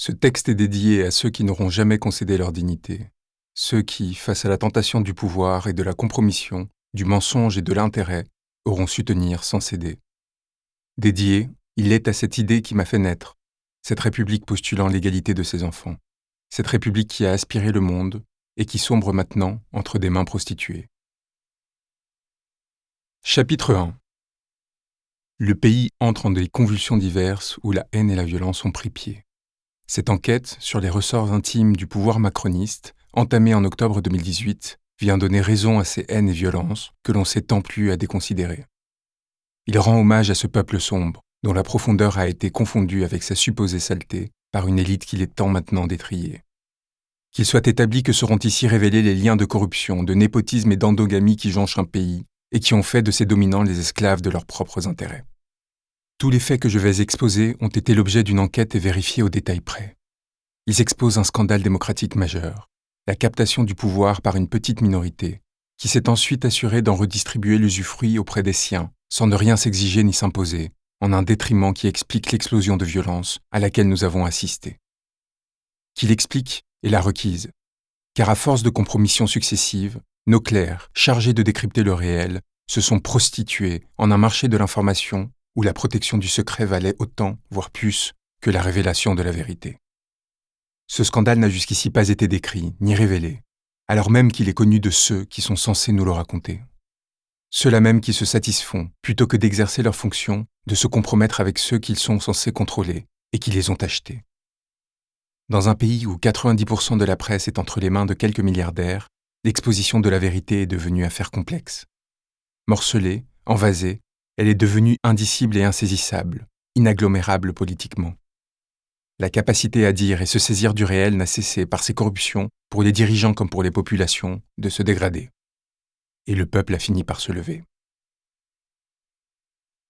Ce texte est dédié à ceux qui n'auront jamais concédé leur dignité, ceux qui, face à la tentation du pouvoir et de la compromission, du mensonge et de l'intérêt, auront su tenir sans céder. Dédié, il est à cette idée qui m'a fait naître, cette République postulant l'égalité de ses enfants, cette République qui a aspiré le monde et qui sombre maintenant entre des mains prostituées. Chapitre 1 Le pays entre en des convulsions diverses où la haine et la violence ont pris pied. Cette enquête sur les ressorts intimes du pouvoir macroniste, entamée en octobre 2018, vient donner raison à ces haines et violences que l'on s'est tant plu à déconsidérer. Il rend hommage à ce peuple sombre, dont la profondeur a été confondue avec sa supposée saleté par une élite qu'il est temps maintenant d'étrier. Qu'il soit établi que seront ici révélés les liens de corruption, de népotisme et d'endogamie qui jonchent un pays et qui ont fait de ses dominants les esclaves de leurs propres intérêts. Tous les faits que je vais exposer ont été l'objet d'une enquête et vérifiés au détail près. Ils exposent un scandale démocratique majeur, la captation du pouvoir par une petite minorité, qui s'est ensuite assurée d'en redistribuer l'usufruit auprès des siens, sans ne rien s'exiger ni s'imposer, en un détriment qui explique l'explosion de violence à laquelle nous avons assisté. Qui l'explique est la requise, car à force de compromissions successives, nos clercs, chargés de décrypter le réel, se sont prostitués en un marché de l'information où la protection du secret valait autant, voire plus, que la révélation de la vérité. Ce scandale n'a jusqu'ici pas été décrit, ni révélé, alors même qu'il est connu de ceux qui sont censés nous le raconter. Ceux-là même qui se satisfont, plutôt que d'exercer leurs fonctions, de se compromettre avec ceux qu'ils sont censés contrôler et qui les ont achetés. Dans un pays où 90% de la presse est entre les mains de quelques milliardaires, l'exposition de la vérité est devenue affaire complexe. Morcelée, envasée, elle est devenue indicible et insaisissable, inagglomérable politiquement. La capacité à dire et se saisir du réel n'a cessé par ces corruptions, pour les dirigeants comme pour les populations, de se dégrader. Et le peuple a fini par se lever.